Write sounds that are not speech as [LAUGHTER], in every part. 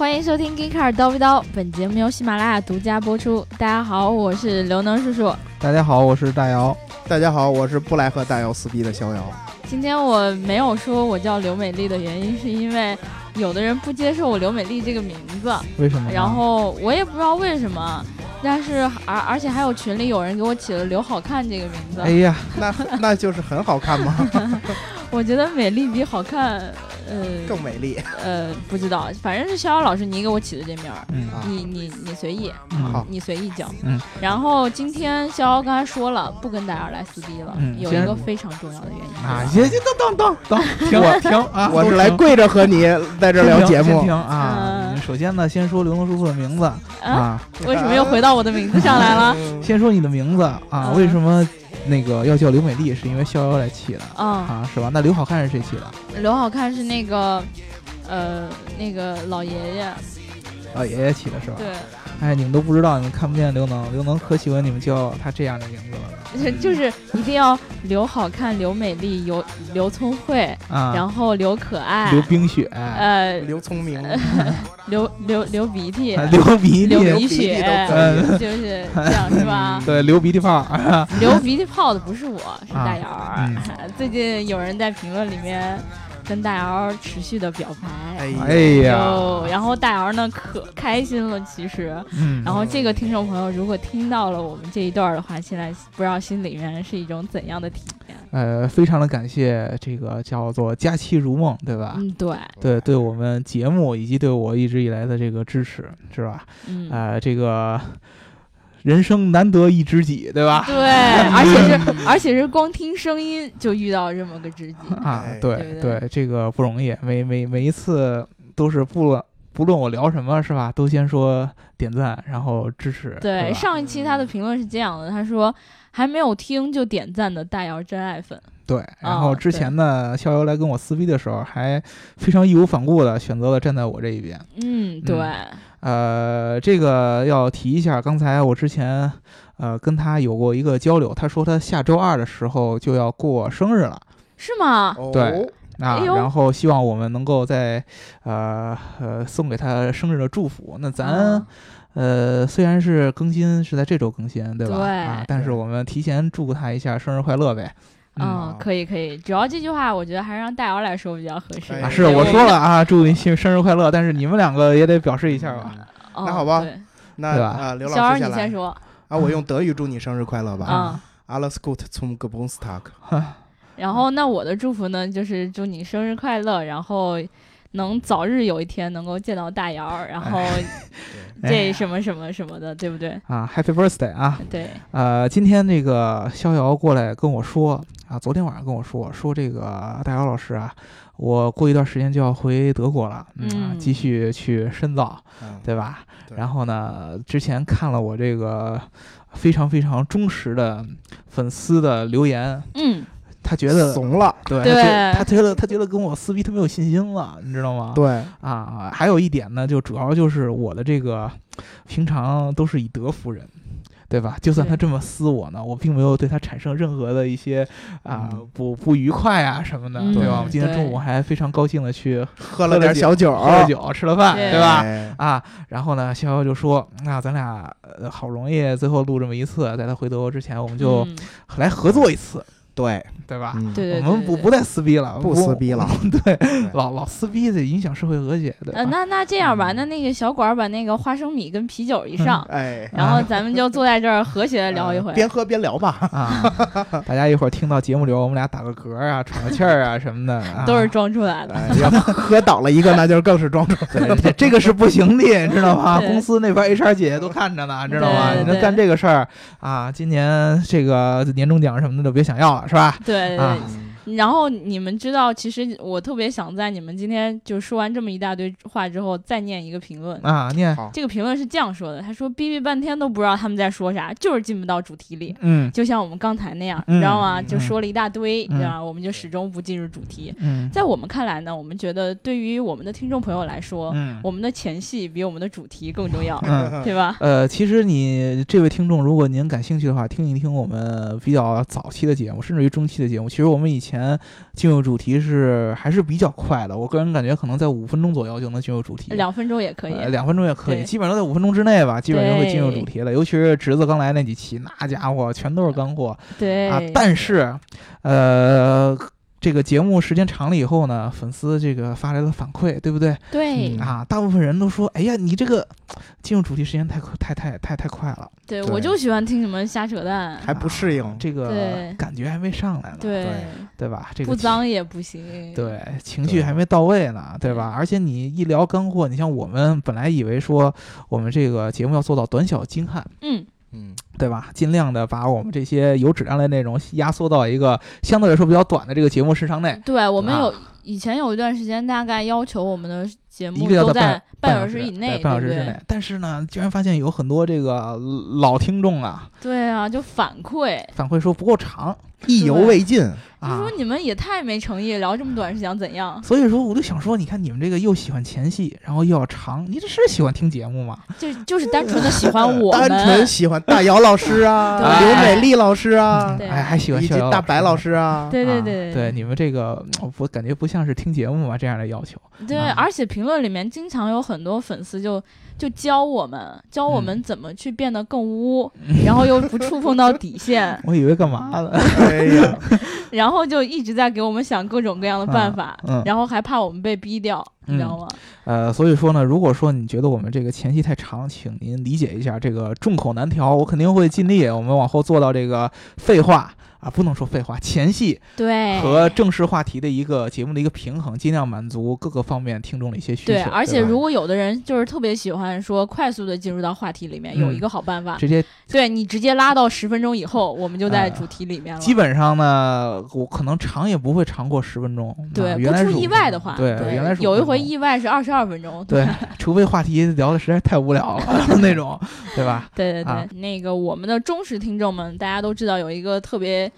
欢迎收听《g e e k a r 叨逼叨》，本节目由喜马拉雅独家播出。大家好，我是刘能叔叔。大家好，我是大姚。大家好，我是不来和大姚撕逼的逍遥。今天我没有说我叫刘美丽的原因，是因为有的人不接受我刘美丽这个名字。为什么？然后我也不知道为什么，但是而而且还有群里有人给我起了“刘好看”这个名字。哎呀，那 [LAUGHS] 那就是很好看吗？[LAUGHS] 我觉得美丽比好看。呃，更美丽。呃，不知道，反正是逍遥老师你给我起的这名儿，嗯，你你你随意，好，你随意叫。嗯，然后今天逍遥刚才说了，不跟大家来撕逼了，嗯，有一个非常重要的原因。啊，行行，等等等等，停。停啊，我是来跪着和你在这聊节目。停啊，首先呢，先说刘能叔叔的名字啊，为什么又回到我的名字上来了？[LAUGHS] 先说你的名字啊，为什么？那个要叫刘美丽，是因为逍遥来起的啊，啊是吧？那刘好看是谁起的？刘好看是那个，呃，那个老爷爷，老爷爷起的是吧？对。哎，你们都不知道，你们看不见刘能，刘能可喜欢你们叫他这样的名字了。[LAUGHS] 就是一定要刘好看、刘美丽、刘刘聪慧，然后刘可爱、刘冰雪，呃，刘聪明，[LAUGHS] 刘刘刘鼻涕，流 [LAUGHS] 鼻涕，流鼻血，就是这样是吧？对，流鼻涕泡，流鼻涕泡的不是我，是大姚。最近有人在评论里面。跟大姚持续的表白，哎呀，然后大姚呢可开心了，其实，嗯，然后这个听众朋友如果听到了我们这一段的话，现在不知道心里面是一种怎样的体验？呃，非常的感谢这个叫做佳期如梦，对吧？嗯，对，对，对我们节目以及对我一直以来的这个支持，是吧？嗯，呃，这个。人生难得一知己，对吧？对，[LAUGHS] 而且是而且是光听声音就遇到这么个知己啊！对对，这个不容易。每每每一次都是不论不论我聊什么，是吧？都先说点赞，然后支持。对，上一期他的评论是这样的，他说还没有听就点赞的大姚真爱粉。对，然后之前呢，逍遥来跟我撕逼的时候，还非常义无反顾的选择了站在我这一边。嗯，对。呃，这个要提一下，刚才我之前呃跟他有过一个交流，他说他下周二的时候就要过生日了，是吗？对，啊，然后希望我们能够在呃呃送给他生日的祝福。那咱呃虽然是更新是在这周更新，对吧？对。啊，但是我们提前祝他一下生日快乐呗。嗯，可以可以，主要这句话我觉得还是让大姚来说比较合适。啊，是我说了啊，祝你生生日快乐，但是你们两个也得表示一下吧。那好吧，那啊，刘老师先说。啊，我用德语祝你生日快乐吧。啊，Alles Gute zum Geburtstag。然后，那我的祝福呢，就是祝你生日快乐，然后能早日有一天能够见到大姚，然后 [LAUGHS] 这什么什么什么的，对不对？啊，Happy Birthday 啊！对，呃，今天那个逍遥过来跟我说。啊，昨天晚上跟我说说这个大姚老师啊，我过一段时间就要回德国了，嗯，继续去深造，对吧？然后呢，之前看了我这个非常非常忠实的粉丝的留言，嗯，他觉得怂了，对，他觉得他觉得跟我撕逼特别有信心了，你知道吗？对，啊，还有一点呢，就主要就是我的这个平常都是以德服人。对吧？就算他这么撕我呢，我并没有对他产生任何的一些啊不不愉快啊什么的，对吧？我今天中午还非常高兴的去喝了点小酒，喝了酒，吃了饭，对吧？啊，然后呢，逍遥就说：“那咱俩好容易最后录这么一次，在他回德国之前，我们就来合作一次。”对对吧？对我们不不再撕逼了，不撕逼了。[LAUGHS] 对，老老撕逼得影响社会和谐。呃，那那这样吧，那那个小管把那个花生米跟啤酒一上，哎，然后咱们就坐在这儿和谐的聊一回，边喝边聊吧。啊，[LAUGHS] 大家一会儿听到节目里我们俩打个嗝啊、喘个气儿啊 [LAUGHS] 什么的，都是装出来的。要喝倒了一个，那就更是装出来的。这个是不行的，你知道吗？公司那边 HR 姐姐都看着呢，知道吗？你能干这个事儿啊？今年这个年终奖什么的都别想要了，是吧？对。对。然后你们知道，其实我特别想在你们今天就说完这么一大堆话之后，再念一个评论啊，念这个评论是这样说的：他说逼逼半天都不知道他们在说啥，就是进不到主题里，嗯，就像我们刚才那样，你知道吗？就说了一大堆，对吧？我们就始终不进入主题。嗯在我们看来呢，我们觉得对于我们的听众朋友来说，我们的前戏比我们的主题更重要，对吧？呃，其实你这位听众，如果您感兴趣的话，听一听我们比较早期的节目，甚至于中期的节目，其实我们以前。前进入主题是还是比较快的。我个人感觉可能在五分钟左右就能进入主题，两分钟也可以，两分钟也可以，基本上都在五分钟之内吧，基本上就会进入主题了。尤其是侄子刚来那几期，那家伙全都是干货对啊！但是，呃。这个节目时间长了以后呢，粉丝这个发来了反馈，对不对？对。嗯。啊，大部分人都说，哎呀，你这个进入主题时间太快太太太太快了，对，对。我就喜欢听你们瞎扯淡，还不适应啊。这个感觉还没上来呢，对。对，对吧？这个不脏也不行，对，情绪还没到位呢，对吧？而且你一聊干货，你像我们本来以为说我们这个节目要做到短小精悍，嗯，嗯，对吧？尽量的把我们这些有质量的内容压缩到一个相对来说比较短的这个节目时长内。对，我们啊有以前有一段时间，大概要求我们的节目都在半小时以内，对半小时之内。但是呢，居然发现有很多这个老听众啊，对啊，就反馈，反馈说不够长意犹未尽。啊就说。你们也太没诚意，聊这么短是想怎样？所以说，我就想说，你看你们这个又喜欢前戏，然后又要长，你这是喜欢听节目吗？就就是单纯的喜欢我单纯，喜欢大姚老师啊，刘美丽老师啊，对。哎，还喜欢以及大白老师啊。啊对对对对，你们这个我感觉不像是听节目嘛这样的要求。对，啊。而且评论里面经常有很多粉丝就就教我们，教我们怎么去变得更污，然后又不触碰到底线，[LAUGHS] 我以为干嘛呢？哎呀，[LAUGHS] 然后就一直在给我们想各种各样的办法，嗯嗯。然后还怕我们被逼掉，你知道吗？呃，所以说呢，如果说你觉得我们这个前期太长，请您理解一下，这个众口难调，我肯定会尽力，我们往后做到这个废话啊，不能说废话，前戏对，和正式话题的一个节目的一个平衡，尽量满足各个方面听众的一些需求。对，而且如果有的人就是特别喜欢说快速的进入到话题里面，有一个好办法，直接对你直接拉到十分钟以后，我们就在呃主题里面了。基本上呢，我可能长也不会长过十分钟。对，啊、原来不出意外的话，对，原来是有一5分钟回意外是二十二分钟。[LAUGHS] 对，除非话题聊的实在太无聊了 [LAUGHS] 那种，对吧？对对对，啊那个我们的忠实听众们，大家都知道有一个特别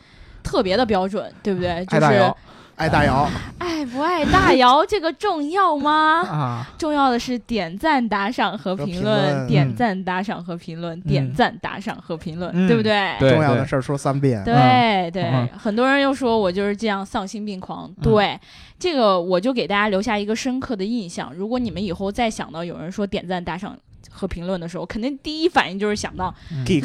特别的标准，对不对？就是爱大姚爱大姚，爱不爱大姚 [LAUGHS] 这个重要吗？啊，重要的是点赞、打赏和评论，点赞、打赏和评论，点赞、打赏和评论，嗯对不对？重要的事儿说三遍。对对、嗯很多人又说我就是这样丧心病狂。对，这个我就给大家留下一个深刻的印象。如果你们以后再想到有人说点赞、打赏和评论的时候，肯定第一反应就是想到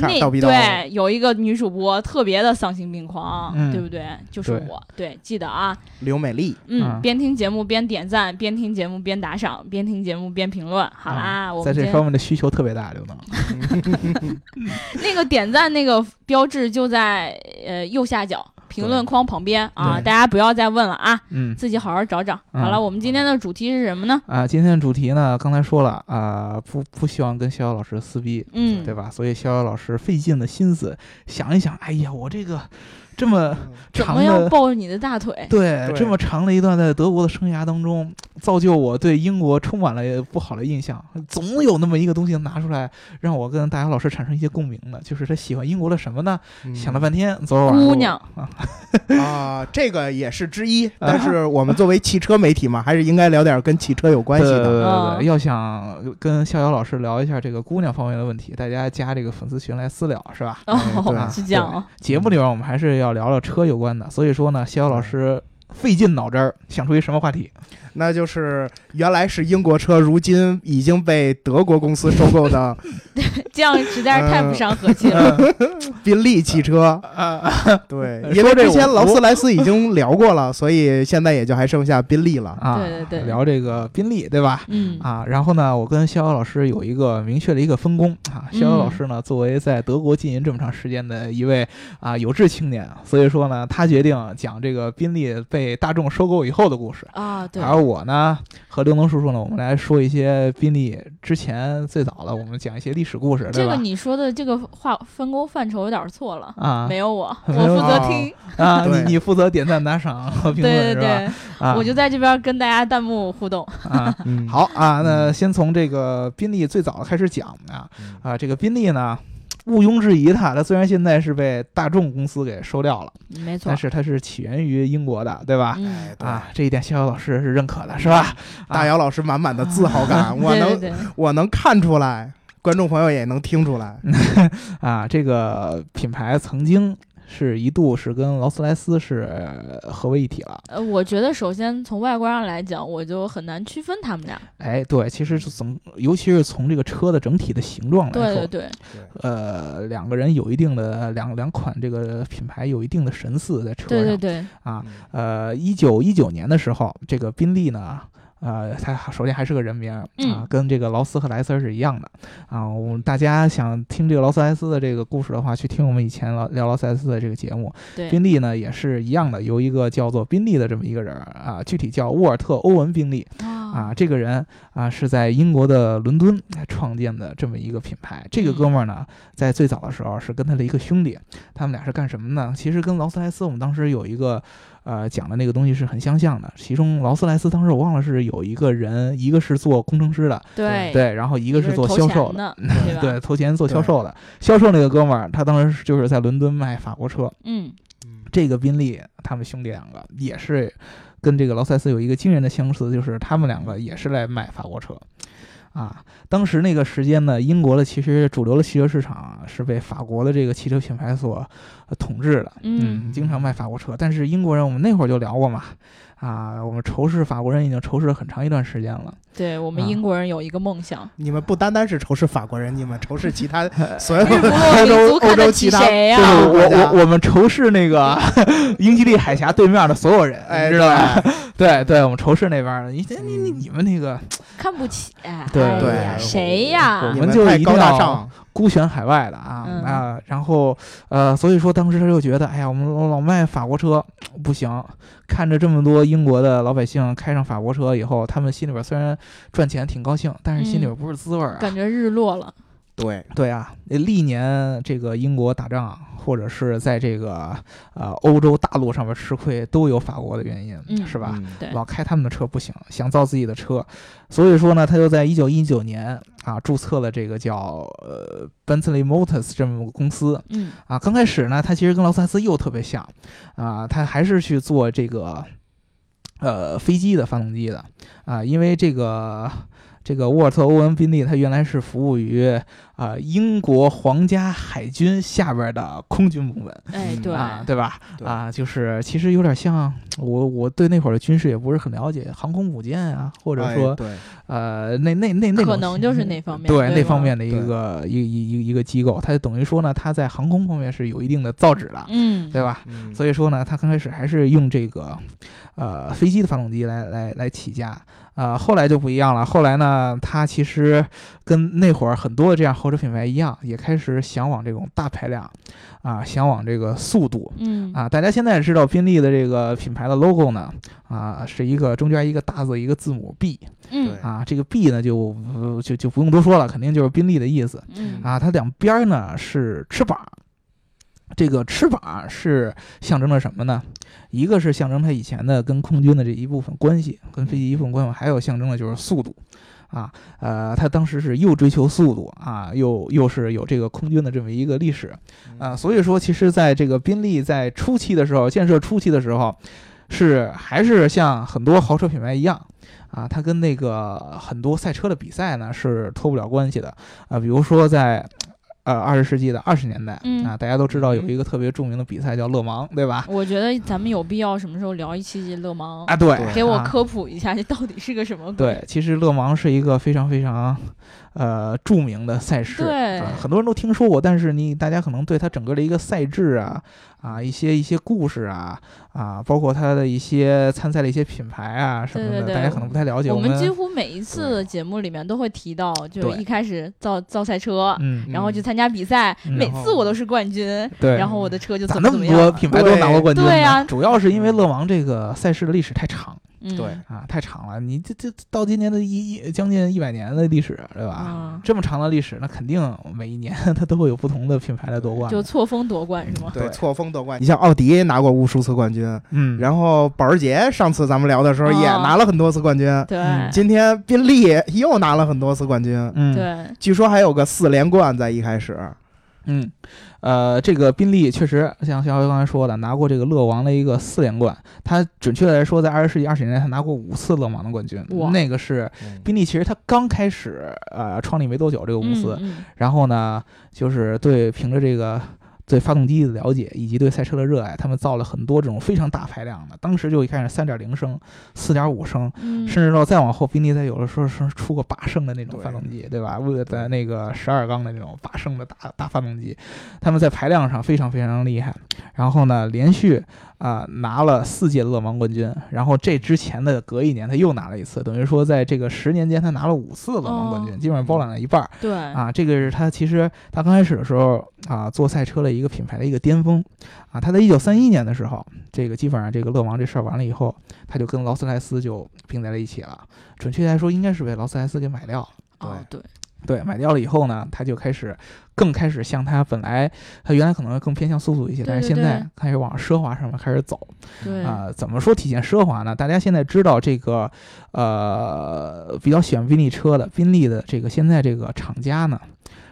那对有一个女主播特别的丧心病狂，嗯对不对？就是我。对，记得啊，刘美丽，嗯，嗯边听节目边点赞，边听节目边打赏，边听节目边评论。好啦，我在这方面的需求特别大，刘能。[LAUGHS] 那个点赞那个标志就在呃右下角评论框旁边啊，大家不要再问了啊，嗯自己好好找找。嗯好了，我们今天的主题是什么呢？啊，今天的主题呢，刚才说了啊，不不希望跟逍遥老师撕逼，嗯，对吧？所以逍遥老师费尽了心思想一想，哎呀，我这个这么长怎么样的。抱你的大腿？对，对这么长的一段在德国的生涯当中，造就我对英国充满了不好的印象。总有那么一个东西拿出来，让我跟大姚老师产生一些共鸣的，就是他喜欢英国的什么呢？嗯想了半天，昨儿晚上姑娘啊，啊，这个也是之一。但是我们作为汽车媒体嘛，还是应该聊点跟汽车有关系的对对的。对要想跟逍遥老师聊一下这个姑娘方面的问题，大家加这个粉丝群来私聊，是吧？对哦，是这样哦。节目里边我们还是要聊聊车有关的，所以说呢，逍遥老师费尽脑汁儿想出一什么话题那就是原来是英国车，如今已经被德国公司收购的 [LAUGHS] 这样实在是太不伤和气了。[LAUGHS] 宾利汽车。啊？对，说因为这之前劳斯莱斯已经聊过了，所以现在也就还剩下宾利了。啊，对对对聊这个宾利，对吧？嗯，啊，然后呢，我跟逍遥老师有一个明确的一个分工啊。逍遥老师呢，作为在德国经营这么长时间的一位啊有志青年，所以说呢，他决定讲这个宾利被大众收购以后的故事。啊，对，而我呢，和刘能叔叔呢，我们来说一些宾利之前最早的，我们讲一些历史故事，这个你说的这个划分工范畴有点错了。啊，没有我，[LAUGHS] 我负责哦听。啊，[LAUGHS] 你你负责点赞、打赏和评论对对是吧？对，啊，我就在这边跟大家弹幕互动。啊。嗯，好啊，那先从这个宾利最早的开始讲啊嗯啊，这个宾利呢，毋庸置疑它，它虽然现在是被大众公司给收掉了，没错但，是它是起源于英国的，对吧？嗯，哎，对，啊，这一点逍遥老师是认可的，是吧？大姚老师满满的自豪感，[LAUGHS] 我能对对对，我能看出来，观众朋友也能听出来。[LAUGHS] 啊，这个品牌曾经是一度是跟劳斯莱斯是合为一体了。呃，我觉得首先从外观上来讲，我就很难区分他们俩。哎，对，其实是从尤其是从这个车的整体的形状来说，对对对，呃，两个人有一定的两两款这个品牌有一定的神似在车上。对对对，啊，呃，一九一九年的时候，这个宾利呢。呃，他首先还是个人名啊，跟这个劳斯和莱斯是一样的啊。我们大家想听这个劳斯莱斯的这个故事的话，去听我们以前聊聊劳斯莱斯的这个节目。宾利呢也是一样的，由一个叫做宾利的这么一个人啊，具体叫沃尔特·欧文·宾利啊。这个人啊是在英国的伦敦创建的这么一个品牌。这个哥们儿呢，在最早的时候是跟他的一个兄弟，他们俩是干什么呢？其实跟劳斯莱斯我们当时有一个。呃，讲的那个东西是很相像的。其中劳斯莱斯当时我忘了是有一个人，一个是做工程师的，对对，然后一个是做销售的，对，[LAUGHS] 投钱做销售的。销售那个哥们儿，他当时就是在伦敦卖法国车。嗯，这个宾利，他们兄弟两个也是跟这个劳斯莱斯有一个惊人的相似，就是他们两个也是来卖法国车。啊，当时那个时间呢，英国的其实主流的汽车市场是被法国的这个汽车品牌所统治的，嗯，经常卖法国车。但是英国人，我们那会儿就聊过嘛。啊，我们仇视法国人已经仇视了很长一段时间了。对我们英国人有一个梦想，你们不单单是仇视法国人，你们仇视其他 [LAUGHS] 所有欧洲欧洲其他。对，我我我们仇视那个 [LAUGHS] 英吉利海峡对面的所有人，知道吧？[LAUGHS] 对对，我们仇视那边的。你你你你们那个看不起，对对，谁呀？我们就一定要。孤悬海外的啊啊，然后呃，所以说当时他就觉得，哎呀，我们老卖法国车不行，看着这么多英国的老百姓开上法国车以后，他们心里边虽然赚钱挺高兴，但是心里边不是滋味儿，感觉日落了。对对啊，历年这个英国打仗。或者是在这个呃欧洲大陆上面吃亏，都有法国的原因，是吧？老开他们的车不行，想造自己的车，所以说呢，他就在一九一九年啊注册了这个叫呃 Bentley Motors 这么个公司。嗯啊，刚开始呢，他其实跟劳斯莱斯又特别像啊，他还是去做这个呃飞机的发动机的啊，因为这个。这个沃尔特·欧文·宾利，他原来是服务于啊英国皇家海军下边的空军部门，哎，对啊，对吧？啊，就是其实有点像我，我对那会儿的军事也不是很了解，航空母舰啊，或者说，对呃，那那那那可能就是那方面，对那方面的一个一一一一个机构，它等于说呢，它在航空方面是有一定的造纸的，嗯，对吧？所以说呢，它刚开始还是用这个呃飞机的发动机来来来起家。啊，后来就不一样了。后来呢，它其实跟那会儿很多的这样豪车品牌一样，也开始向往这种大排量，啊，向往这个速度。嗯啊，大家现在也知道宾利的这个品牌的 logo 呢，啊，是一个中间一个大字一个字母 B。嗯啊，这个 B 呢就就就不用多说了，肯定就是宾利的意思。嗯啊，它两边呢是翅膀。这个翅膀是象征着什么呢？一个是象征它以前的跟空军的这一部分关系，跟飞机一部分关系，还有象征的就是速度，啊，呃，它当时是又追求速度啊，又又是有这个空军的这么一个历史，啊，所以说，其实在这个宾利在初期的时候，建设初期的时候，是还是像很多豪车品牌一样，啊，它跟那个很多赛车的比赛呢是脱不了关系的，啊，比如说在。呃，二十世纪的二十年代啊，大家都知道有一个特别著名的比赛叫勒芒，对吧？我觉得咱们有必要什么时候聊一期勒芒啊？对，给我科普一下，这到底是个什么鬼？对，其实勒芒是一个非常非常。呃，著名的赛事，对，很多人都听说过，但是你大家可能对它整个的一个赛制啊，啊，一些一些故事啊，啊，包括他的一些参赛的一些品牌啊什么的，大家可能不太了解。我们几乎每一次节目里面都会提到，就一开始造造赛车，嗯，然后去参加比赛，每次我都是冠军，对，然后我的车就怎么怎么样。那么多品牌都拿过冠军，对呀，主要是因为勒芒这个赛事的历史太长。对啊，太长了，你这这到今年的一一将近一百年的历史，对吧？这么长的历史，那肯定每一年 [LAUGHS] 它都会有不同的品牌来夺冠，就错峰夺冠是吗？对，错峰夺冠。你像奥迪拿过无数次冠军，嗯，然后保时捷上次咱们聊的时候也拿了很多次冠军，对。今天宾利又拿了很多次冠军，嗯，对。据说还有个四连冠在一开始。嗯，呃，这个宾利确实像肖辉刚才说的，拿过这个勒王的一个四连冠。他准确的来说，在二十世纪二十年代，他拿过五次勒芒的冠军。那个是宾利，其实他刚开始呃创立没多久这个公司，然后呢，就是对凭着这个对发动机的了解以及对赛车的热爱，他们造了很多这种非常大排量的。当时就一开始三点零升、四点五升，甚至到再往后，宾利在有的时候是出过八升的那种发动机，对吧？为了在那个十二缸的那种八升的大大发动机，他们在排量上非常非常厉害。然后呢，连续。啊，拿了四届勒芒冠军，然后这之前的隔一年他又拿了一次，等于说在这个十年间他拿了五次勒芒冠军，基本上包揽了一半。对，啊，这个是他其实他刚开始的时候啊做赛车的一个品牌的一个巅峰，啊，他在一九三一年的时候，这个基本上这个勒芒这事儿完了以后，他就跟劳斯莱斯就并在了一起了，准确来说应该是被劳斯莱斯给买掉。对对。对，买掉了以后呢，他就开始更开始向他本来他原来可能更偏向速度一些，但是现在开始往奢华上面开始走。对啊，怎么说体现奢华呢？大家现在知道这个呃比较喜欢宾利车的宾利的这个现在这个厂家呢，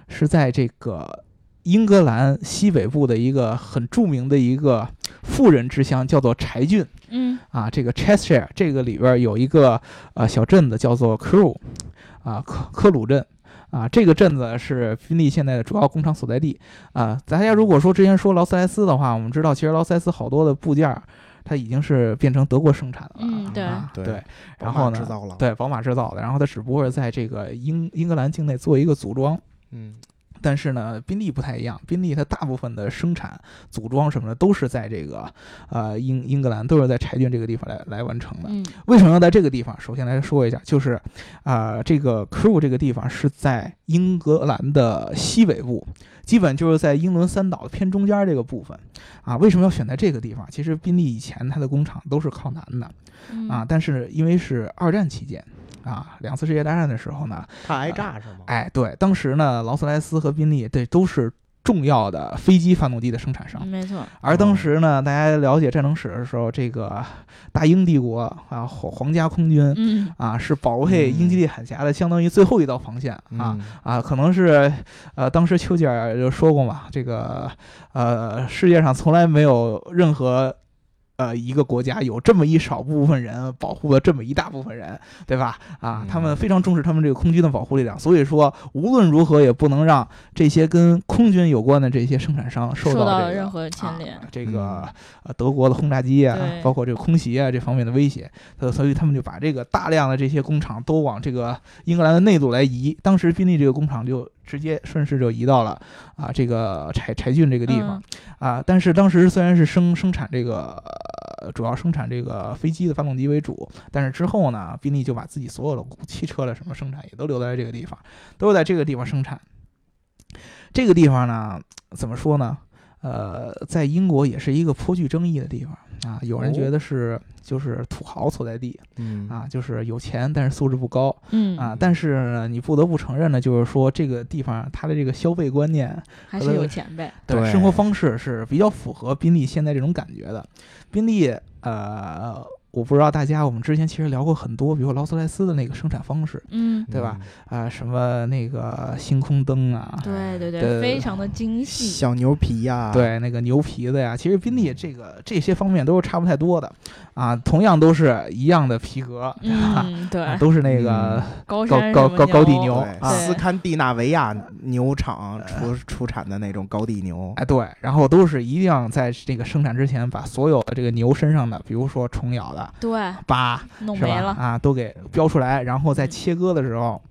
是在这个英格兰西北部的一个很著名的一个富人之乡，叫做柴郡。嗯啊，这个 Cheshire 这个里边有一个呃小镇子叫做 Crew 啊科科鲁镇。啊，这个镇子是宾利现在的主要工厂所在地啊。大家如果说之前说劳斯莱斯的话，我们知道其实劳斯莱斯好多的部件，它已经是变成德国生产的了。嗯，对对。然后呢？对，宝马制造的。然后它只不过是在这个英英格兰境内做一个组装。嗯。但是呢，宾利不太一样。宾利它大部分的生产、组装什么的都是在这个，呃，英英格兰，都是在柴郡这个地方来来完成的。为什么要在这个地方？首先来说一下，就是，啊，这个 Crew 这个地方是在英格兰的西北部，基本就是在英伦三岛的偏中间这个部分。啊，为什么要选在这个地方？其实宾利以前它的工厂都是靠南的，啊，但是因为是二战期间。啊，两次世界大战的时候呢，怕挨炸是吗？哎，对，当时呢，劳斯莱斯和宾利对都是重要的飞机发动机的生产商，没错。而当时呢，大家了解战争史的时候，这个大英帝国啊，皇皇家空军，嗯，啊，是保卫英吉利海峡的相当于最后一道防线啊啊，可能是呃，当时丘吉尔就说过嘛，这个呃，世界上从来没有任何。呃，一个国家有这么一少部分人保护了这么一大部分人，对吧？啊，他们非常重视他们这个空军的保护力量，所以说无论如何也不能让这些跟空军有关的这些生产商受到任何牵连。这个呃，德国的轰炸机啊，包括这个空袭啊这方面的威胁，呃，所以他们就把这个大量的这些工厂都往这个英格兰的内陆来移。当时宾利这个工厂就。直接顺势就移到了啊这个柴柴郡这个地方啊，但是当时虽然是生生产这个主要生产这个飞机的发动机为主，但是之后呢，宾利就把自己所有的汽车的什么生产也都留在这个地方，都是在这个地方生产。这个地方呢，怎么说呢？呃，在英国也是一个颇具争议的地方啊。有人觉得是就是土豪所在地，嗯啊，就是有钱但是素质不高，嗯啊。但是呢，你不得不承认呢，就是说这个地方它的这个消费观念还是有钱呗，对，生活方式是比较符合宾利现在这种感觉的。宾利，呃。我不知道大家，我们之前其实聊过很多，比如劳斯莱斯的那个生产方式，嗯，对吧？啊，什么那个星空灯啊，对对对，非常的精细，小牛皮呀，对，那个牛皮的呀，其实宾利这个这些方面都是差不太多的。啊，同样都是一样的皮革，嗯，对，都是那个高高高高高地牛，斯堪的纳维亚牛场出出产的那种高地牛，哎，对，然后都是一定要在这个生产之前把所有的这个牛身上的，比如说虫咬的，对，把，弄没了啊，都给标出来，然后在切割的时候。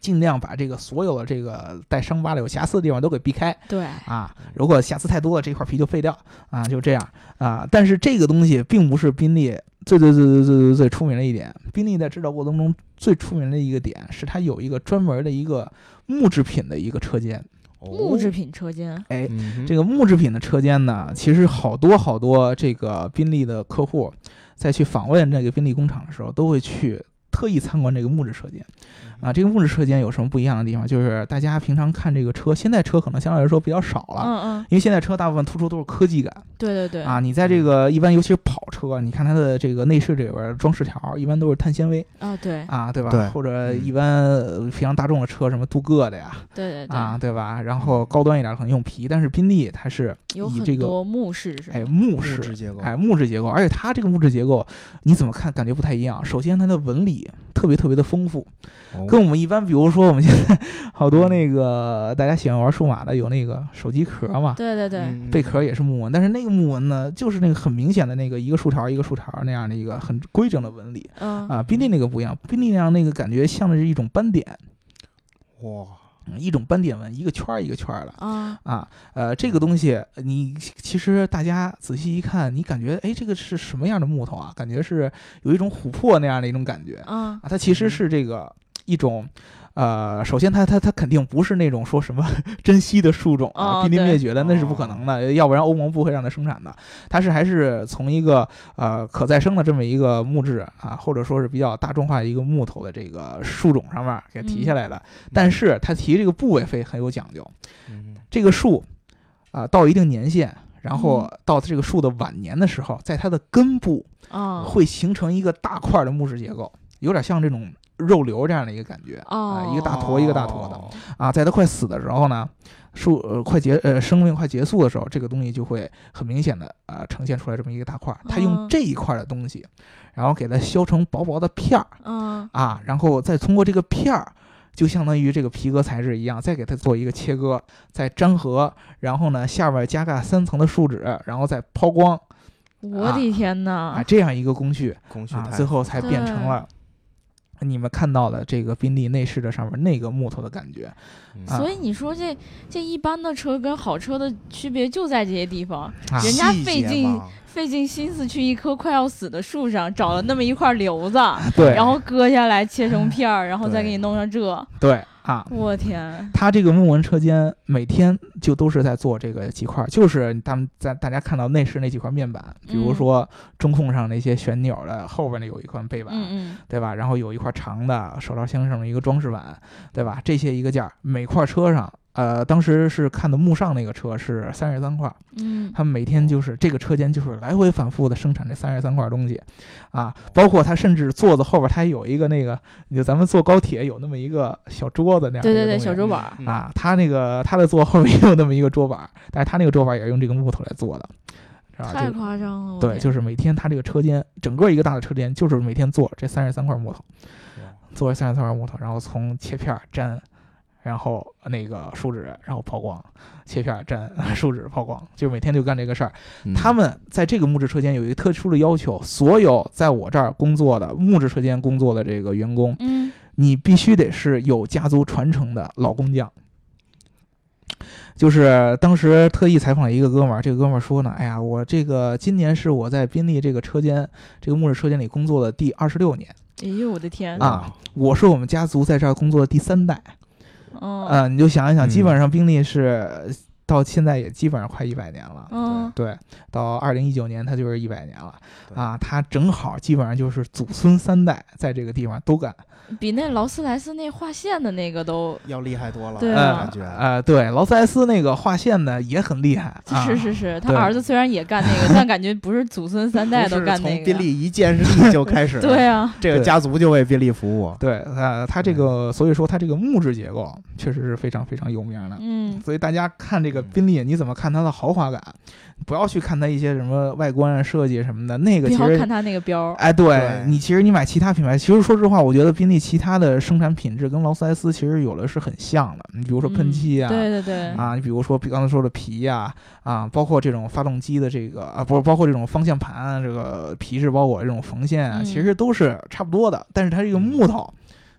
尽量把这个所有的这个带伤疤的、有瑕疵的地方都给避开。对啊，如果瑕疵太多了，这块皮就废掉啊，就这样啊。但是这个东西并不是宾利最最最最最最最出名的一点。宾利在制造过程中最出名的一个点是它有一个专门的一个木制品的一个车间。木制品车间，哎，这个木制品的车间呢，其实好多好多这个宾利的客户再去访问这个宾利工厂的时候，都会去特意参观这个木质车间。啊，这个木质车间有什么不一样的地方？就是大家平常看这个车，现在车可能相对来说比较少了，嗯嗯，因为现在车大部分突出都是科技感，对对对，啊，你在这个一般尤其是跑车，你看它的这个内饰这边装饰条，一般都是碳纤维，啊对，啊对吧？对，或者一般平常大众的车什么镀铬的呀，对对对，啊对吧？然后高端一点可能用皮，但是宾利它是以这个木饰，哎木饰结构，哎木质结构，而且它这个木质结构你怎么看感觉不太一样？首先它的纹理特别特别的丰富，哦。跟我们一般，比如说我们现在好多那个大家喜欢玩数码的，有那个手机壳嘛，对对对，嗯贝壳也是木纹，但是那个木纹呢，就是那个很明显的那个一个竖条一个竖条那样的一个很规整的纹理。嗯。啊。宾利那个不一样，宾利那样那个感觉像的是一种斑点，哇，嗯一种斑点纹，一个圈儿一个圈儿的。啊啊，呃，这个东西你其实大家仔细一看，你感觉哎，这个是什么样的木头啊？感觉是有一种琥珀那样的一种感觉啊啊。它其实是这个一种，呃，首先它它它肯定不是那种说什么 [LAUGHS] 珍稀的树种啊，哦濒临对灭绝的那是不可能的，要不然欧盟不会让它生产的。它是还是从一个呃可再生的这么一个木质啊，或者说是比较大众化的一个木头的这个树种上面给提下来的。但是它提这个部位非很有讲究。嗯这个树啊、到一定年限，然后嗯到这个树的晚年的时候，在它的根部啊会形成一个大块的木质结构，有点像这种肉瘤这样的一个感觉啊、哦一个大坨一个大坨的哦啊。在它快死的时候呢，树呃快结呃生命快结束的时候，这个东西就会很明显的啊、呈现出来这么一个大块儿。它用嗯这一块的东西，然后给它削成薄薄的片儿嗯啊，然后再通过这个片儿。就相当于这个皮革材质一样，再给它做一个切割，再粘合，然后呢，下边加盖三层的树脂，然后再抛光我的天啊，这样一个工序啊，工序太最后才变成了你们看到的这个宾利内饰的上面那个木头的感觉。嗯啊所以你说这这一般的车跟好车的区别就在这些地方，啊人家费劲嘛费尽心思去一棵快要死的树上找了那么一块瘤子，[LAUGHS] 对，然后割下来切成片儿，然后再给你弄上这，对。啊，我天，他这个木纹车间每天就都是在做这个几块，就是他们在大家看到内饰那几块面板，比如嗯。说中控上那些旋钮的后边那有一块背板，嗯嗯。对吧？然后有一块长的手套箱上的一个装饰板，对吧？这些一个件儿，每块车上，呃，当时是看的慕尚那个车是三十三块，嗯他们每天就是这个车间就是来回反复的生产这三十三块东西，啊，包括他甚至座子后边它还有一个那个，就咱们坐高铁有那么一个小桌子那样的对对对，小桌板啊，他那个他的座后面也有那么一个桌板，但是他那个桌板也是用这个木头来做的？太夸张了，对，就是每天他这个车间整个一个大的车间就是每天做这三十三块木头。做三十三块木头，然后从切片儿粘，然后那个树脂，然后抛光，切片粘 [LAUGHS] 树脂抛光，就每天就干这个事儿。嗯他们在这个木质车间有一个特殊的要求，所有在我这儿工作的木质车间工作的这个员工，嗯你必须得是有家族传承的老工匠。就是当时特意采访了一个哥们儿，这个哥们儿说呢，哎呀，我这个今年是我在宾利这个车间，这个木质车间里工作的第二十六年。哎呦我的天，啊，我是我们家族在这儿工作的第三代，嗯。呃，你就想一想，嗯基本上宾利是到现在也基本上快一百年了，嗯。对，到二零一九年它就是一百年了对。啊，它正好基本上就是祖孙三代在这个地方都干，比那劳斯莱斯那划线的那个都，要厉害多了，对呃啊感觉。呃，对，劳斯莱斯那个划线的也很厉害，啊、是是是，他儿子虽然也干那个，但感觉不是祖孙三代都干那个，从宾利一建立就开始，[LAUGHS] 对，啊，这个家族就为宾利服务，对，呃，它这个所以说他这个木质结构确实是非常非常有名的，嗯。所以大家看这个宾利，你怎么看它的豪华感？不要去看它一些什么外观啊、设计什么的，那个其实不要看它那个标儿，哎，对对。你其实你买其他品牌，其实说实话，我觉得宾利其他的生产品质跟劳斯莱斯其实有的是很像的。你比如说喷漆啊，嗯对对对，啊，你比如说比刚才说的皮呀、啊，包括这种发动机的这个啊，不是包括这种方向盘啊这个皮质包裹这种缝线啊，嗯。其实都是差不多的，但是它这个木头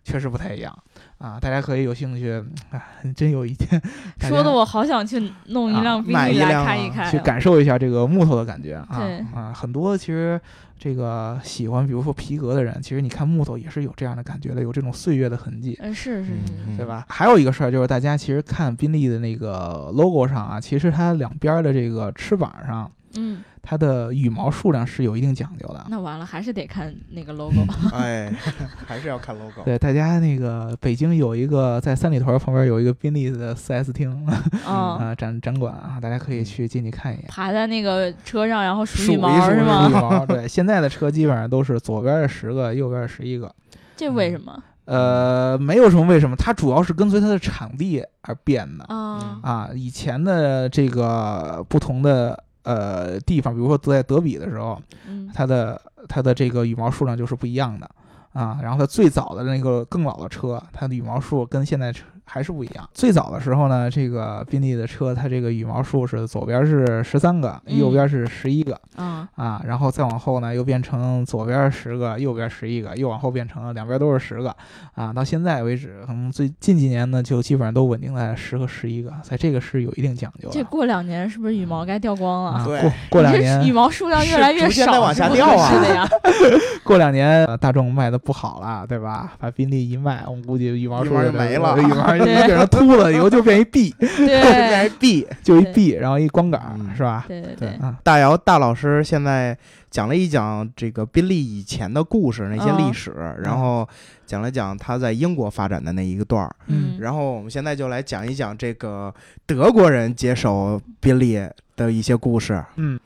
确实不太一样啊。大家可以有兴趣，啊，真有一天 [LAUGHS] 说的我好想去弄一啊辆宾利来开一开啊看一看啊，去感受一下这个木头的感觉啊啊，很多其实这个喜欢比如说皮革的人，其实你看木头也是有这样的感觉的，有这种岁月的痕迹。嗯是是对？吧？还有一个事儿就是，大家其实看宾利的那个 logo 上啊，其实它两边的这个翅膀上，嗯，它的羽毛数量是有一定讲究的。那完了还是得看那个 logo，[LAUGHS] 哎，[LAUGHS] 还是要看 logo，对，大家那个北京有一个在三里屯旁边有一个宾利的 4S 厅嗯，[LAUGHS] 啊展展馆啊，大家可以去进去看一眼。爬在那个车上然后数羽毛数羽是吗？毛，对，现在的车基本上都是左边十个，右边十一个。这为什么呃，没有什么为什么，它主要是跟随它的场地而变的。啊？啊，以前的这个不同的呃地方，比如说在德比的时候，嗯。它的它的这个羽毛数量就是不一样的。啊，然后它最早的那个更老的车，它的羽毛数跟现在车还是不一样。最早的时候呢，这个宾利的车，它这个羽毛数是左边是十三个，嗯右边是十一个嗯啊，然后再往后呢，又变成左边十个，右边十一个，又往后变成了两边都是十个啊。到现在为止，可能最近几年呢，就基本上都稳定在十和十一个，在这个是有一定讲究的。这过两年是不是羽毛该掉光了？啊，对过过两年羽，毛数量越来越是逐渐少，在往下掉啊。[LAUGHS] 过两年呃大众卖的不好了，对吧？把宾利一卖，我估计羽毛数就没了羽毛就对。变成秃了，以后就变一 [LAUGHS] B，变一 B 就一 B，然后一光杆是吧？对对对。对，啊，大姚大老师现在讲了一讲这个宾利以前的故事，那些历史，然后讲了讲他在英国发展的那一个段儿。嗯。然后我们现在就来讲一讲这个德国人接手宾利的一些故事。嗯。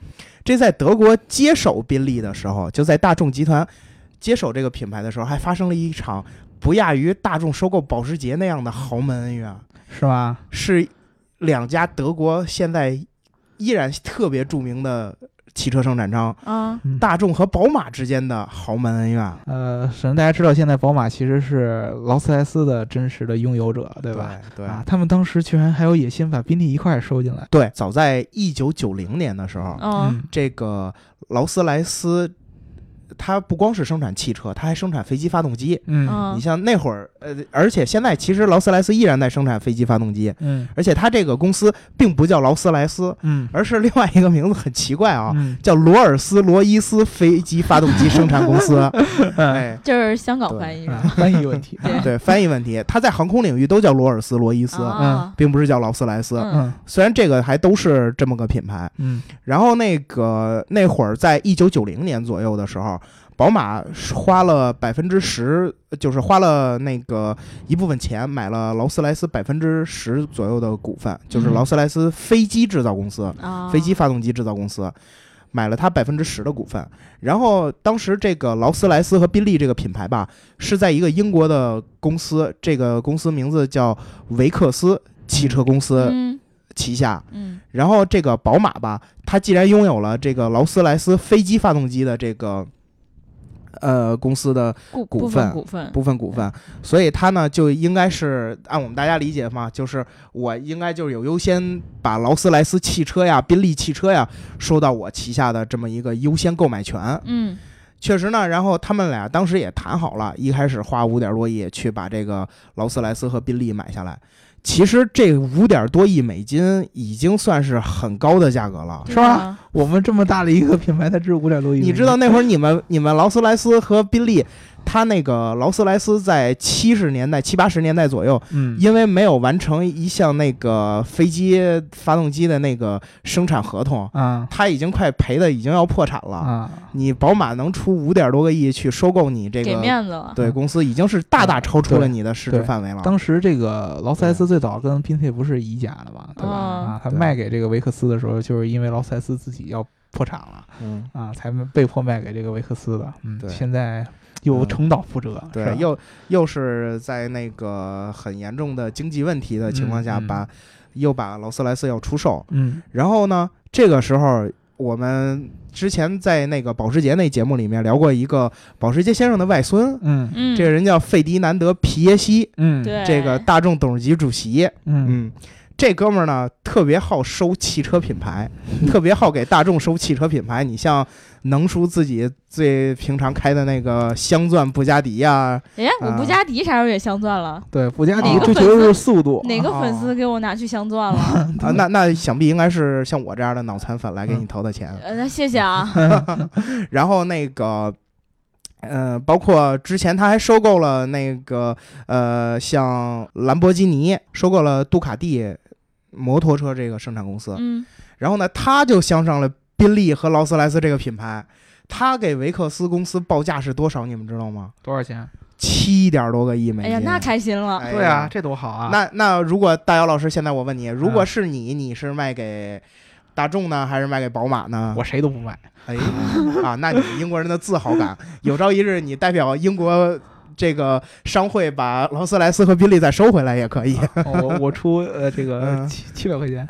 这在德国接手宾利的时候，就在大众集团接手这个品牌的时候，还发生了一场不亚于大众收购保时捷那样的豪门恩怨，是吧？是两家德国现在依然特别著名的汽车生产商啊，嗯大众和宝马之间的豪门恩怨，呃，首先大家知道，现在宝马其实是劳斯莱斯的真实的拥有者，对吧？对啊，他们当时居然还有野心把宾利一块儿收进来。对，早在一九九零年的时候，嗯这个劳斯莱斯，它不光是生产汽车，它还生产飞机发动机。嗯。嗯。你像那会儿，呃，而且现在其实劳斯莱斯依然在生产飞机发动机，嗯。而且它这个公司并不叫劳斯莱斯，嗯。而是另外一个名字很奇怪啊，嗯，叫罗尔斯罗伊斯飞机发动机生产公司。[LAUGHS] 哎，就是香港翻译？翻译问题。对。对，翻译问题，它在航空领域都叫罗尔斯罗伊斯，啊。并不是叫劳斯莱斯。嗯。嗯。虽然这个还都是这么个品牌，嗯。然后那个那会儿在一九九零年左右的时候，宝马花了百分之十，就是花了那个一部分钱买了劳斯莱斯百分之十左右的股份，就是嗯。劳斯莱斯飞机制造公司、啊，飞机发动机制造公司。买了它百分之十的股份，然后当时这个劳斯莱斯和宾利这个品牌吧，是在一个英国的公司，这个公司名字叫维克斯汽车公司嗯。旗下，嗯。然后这个宝马吧，它既然拥有了这个劳斯莱斯飞机发动机的这个呃公司的股股份股份部分股份，所以他呢就应该是按我们大家理解嘛，就是我应该就是有优先把劳斯莱斯汽车呀、宾利汽车呀收到我旗下的这么一个优先购买权。嗯确实呢，然后他们俩当时也谈好了，一开始花五点多亿去把这个劳斯莱斯和宾利买下来。其实这五点多亿美金已经算是很高的价格了。是吧？我们这么大的一个品牌，才值五点多亿。你知道那会儿你们你们劳斯莱斯和宾利，它那个劳斯莱斯在七十年代七八十年代左右，嗯，因为没有完成一项那个飞机发动机的那个生产合同，啊他已经快赔的已经要破产了。啊，你宝马能出五点多个亿去收购你这给个面子了。对公司，已经是大大超出了你的市值范围了。当时这个劳斯莱斯最早跟宾利不是一家的嘛，对吧？嗯啊，他卖给这个维克斯的时候，就是因为劳斯莱斯自己要破产了嗯，啊，才被迫卖给这个维克斯的。嗯，对现在又嗯。重蹈覆辙，是对，又又是在那个很严重的经济问题的情况下，嗯嗯。把又把劳斯莱斯要出售。嗯。然后呢，这个时候我们之前在那个保时捷那节目里面聊过一个保时捷先生的外孙，嗯嗯，这个人叫费迪南德·皮耶西，嗯，对。这个大众董事局主席。嗯。嗯，这哥们儿呢特别好收汽车品牌，[LAUGHS] 特别好给大众收汽车品牌。你像能叔自己最平常开的那个镶钻布加迪呀、哎，我布加迪啥时候也镶钻了？对，布加迪追求的是速度，[LAUGHS] 哪个粉哦丝给我拿去镶钻了？[LAUGHS] 啊，那那想必应该是像我这样的脑残粉来给你嗯投的钱。呃，那谢谢啊。然后那个。呃，包括之前他还收购了那个呃，像兰博基尼收购了杜卡迪摩托车这个生产公司，嗯，然后呢，他就相上了宾利和劳斯莱斯这个品牌。他给维克斯公司报价是多少？你们知道吗？多少钱？七点多个亿美金。哎呀，那开心了。哎对啊，这多好啊！那那如果大姚老师，现在我问你，如果嗯是你，你是卖给大众呢，还是卖给宝马呢？我谁都不卖。哎啊，那你英国人的自豪感，[LAUGHS] 有朝一日你代表英国这个商会把劳斯莱斯和宾利再收回来也可以，我我出呃这个嗯七七百块钱，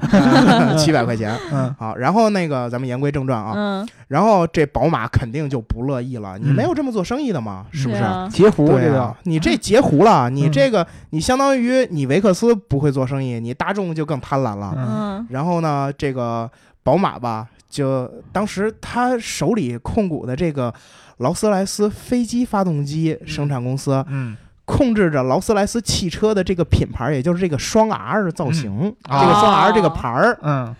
七百块钱。[LAUGHS] 嗯 [LAUGHS] 好，然后那个咱们言归正传啊，嗯，然后这宝马肯定就不乐意了，你嗯没有这么做生意的吗？是不是？截胡对这个啊，你这截胡了，你嗯这个你相当于你维克斯不会做生意，你大众就更贪婪了。嗯嗯然后呢，这个宝马吧，就当时他手里控股的这个劳斯莱斯飞机发动机生产公司，嗯控制着劳斯莱斯汽车的这个品牌，也就是这个双 R 的造型，啊这个双 R 哦这个牌儿。嗯，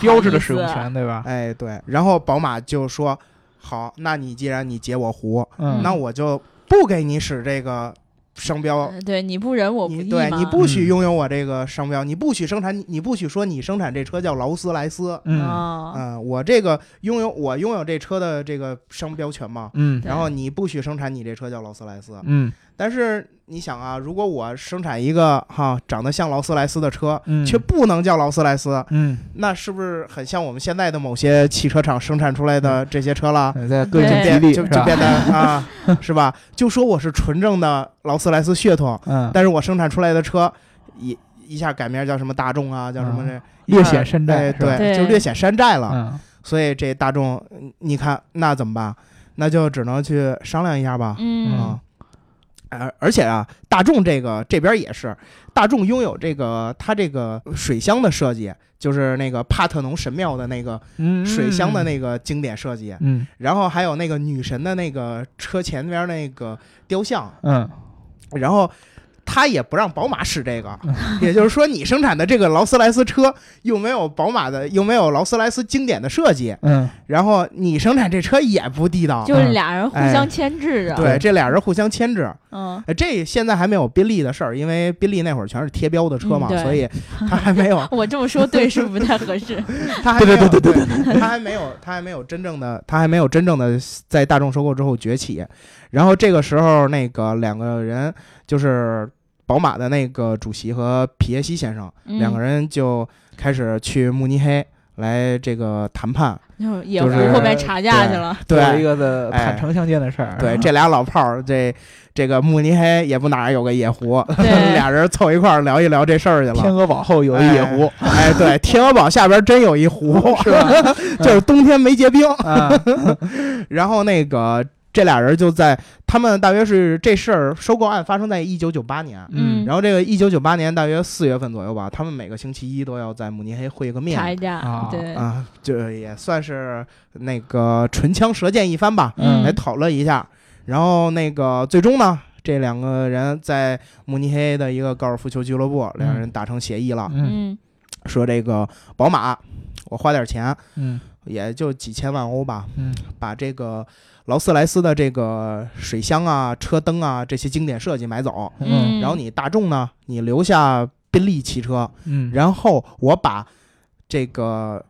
标志的使用权对吧？哎，对。然后宝马就说：“好，那你既然你截我胡，嗯，那我就不给你使这个商标。”呃对你不仁我不义嘛。对你不许嗯。拥有我这个商标，你不许生产，你你不许说你生产这车叫劳斯莱斯，嗯。啊，嗯，我这个拥有我拥有这车的这个商标权嘛，嗯。然后你不许生产你这车叫劳斯莱斯，嗯但是你想啊，如果我生产一个哈长得像劳斯莱斯的车，嗯，却不能叫劳斯莱斯，嗯，那是不是很像我们现在的某些汽车厂生产出来的这些车了？在个性对激励吧就就变得 [LAUGHS] 啊，是吧？就说我是纯正的劳斯莱斯血统，嗯，但是我生产出来的车一一下改名叫什么大众啊，叫什么这略显山寨哎，对，对就略显山寨了。嗯所以这大众，嗯你看那怎么办？那就只能去商量一下吧。嗯啊，而而且啊，大众这个这边也是，大众拥有这个它这个水箱的设计，就是那个帕特农神庙的那个嗯水箱的那个经典设计，嗯然后还有那个女神的那个车前边那个雕像，嗯然后。他也不让宝马使这个，[LAUGHS] 也就是说，你生产的这个劳斯莱斯车又没有宝马的，又没有劳斯莱斯经典的设计，嗯。然后你生产这车也不地道，就是俩人互哎相牵制着，对，这俩人互相牵制。嗯，呃这现在还没有宾利的事儿，因为宾利那会儿全是贴标的车嘛，嗯所以他还没有，[LAUGHS] 我这么说对是不太合适，[LAUGHS] 他还没有，对对对他还没有，他还没有真正的，他还没有真正的在大众收购之后崛起。然后这个时候，那个两个人就是宝马的那个主席和皮耶西先生，嗯两个人就开始去慕尼黑来这个谈判。就是野狐就是后面查价去了，做了一个的哎坦诚相见的事儿，对，这俩老炮儿，这这个慕尼黑也不哪儿有个野狐，[LAUGHS] 俩人凑一块儿聊一聊这事儿去了。天鹅堡后有一野狐，哎，对，天鹅堡下边真有一湖，[LAUGHS] 是吧？[LAUGHS] 就是冬天没结冰。啊，然后那个这俩人就在他们大约是这事儿收购案发生在一九九八年，嗯。然后这个一九九八年大约四月份左右吧，他们每个星期一都要在慕尼黑会个面查一对，啊，就也算是那个唇枪舌剑一番吧，嗯。来讨论一下。然后那个最终呢，这两个人在慕尼黑的一个高尔夫球俱乐部，两人达成协议了，嗯。嗯。说这个宝马，我花点钱，嗯。也就几千万欧吧，嗯。把这个劳斯莱斯的这个水箱啊、车灯啊这些经典设计买走，嗯然后你大众呢，你留下宾利汽车，嗯，然后我把这个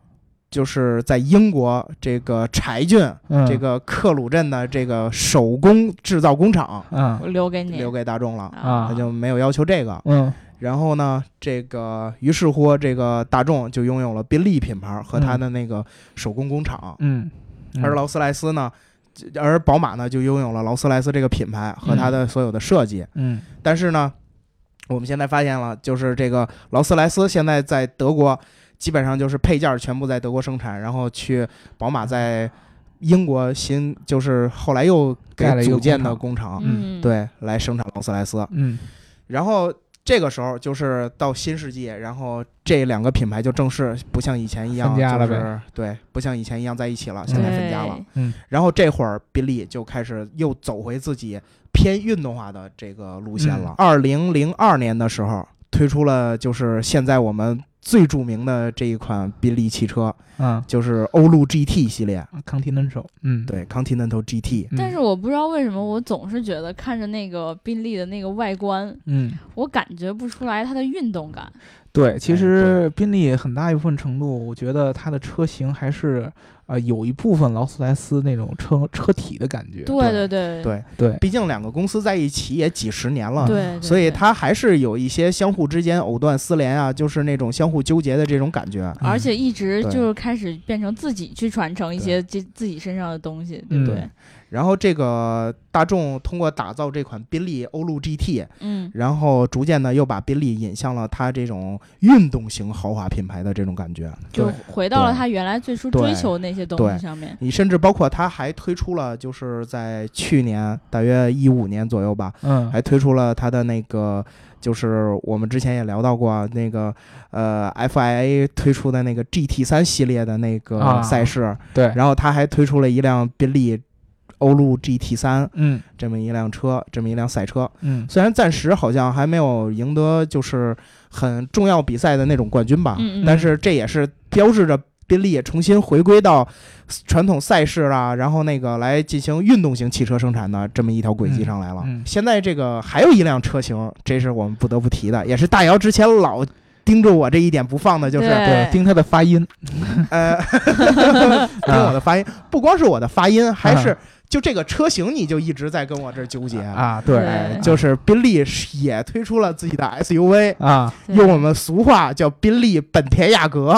就是在英国这个柴郡嗯。这个克鲁镇的这个手工制造工厂嗯。我留给你留给大众了，啊他就没有要求这个。嗯。然后呢，这个于是乎，这个大众就拥有了宾利品牌和它的那个手工工厂，嗯，而劳斯莱斯呢，而宝马呢就拥有了劳斯莱斯这个品牌和它的所有的设计。嗯。但是呢，我们现在发现了，就是这个劳斯莱斯现在在德国基本上就是配件全部在德国生产，然后去宝马在英国新就是后来又给盖了一个组建的工工厂，嗯，对，来生产劳斯莱斯。嗯。然后这个时候就是到新世纪，然后这两个品牌就正式不像以前一样，分家了就是对，不像以前一样在一起了，现在分家了。嗯然后这会儿宾利就开始又走回自己偏运动化的这个路线嗯了。二零零二年的时候推出了就是现在我们最著名的这一款宾利汽车，嗯就是欧陆 GT 系列，，Continental，嗯，对，Continental GT。嗯，但是我不知道为什么，我总是觉得看着那个宾利的那个外观，嗯。我感觉不出来它的运动感。对，其哎实宾利很大一部分程度，我觉得它的车型还是呃有一部分劳斯莱斯那种车车体的感觉。对对对对，对，毕竟两个公司在一起也几十年了，对，对所以对它还是有一些相互之间藕断丝连啊，就是那种相互纠结的这种感觉。而且一直就是开始变成自己去传承一些这自己身上的东西，对不对？嗯然后这个大众通过打造这款宾利欧陆 GT，嗯，然后逐渐的又把宾利引向了它这种运动型豪华品牌的这种感觉。就回到了它原来最初追求那些东西上面。你甚至包括它还推出了，就是在去年大约一五年左右吧，嗯，还推出了它的那个，就是我们之前也聊到过那个呃 FIA 推出的那个 GT 三系列的那个啊。赛事，对，然后它还推出了一辆宾利欧陆 GT 三嗯。这么一辆车，这么一辆赛车。嗯。虽然暂时好像还没有赢得就是很重要比赛的那种冠军吧，嗯嗯但是这也是标志着宾利也重新回归到传统赛事啦，然后那个来进行运动型汽车生产的这么一条轨迹上来了。嗯嗯。现在这个还有一辆车型，这是我们不得不提的，也是大姚之前老盯着我这一点不放的，就是对。对，盯他的发音，呃，[LAUGHS] 听我的发音，不光是我的发音，还是就这个车型，你就一直在跟我这儿纠结。啊，对，哎，就是宾利也推出了自己的 SUV，啊，用我们俗话叫宾利本田雅阁，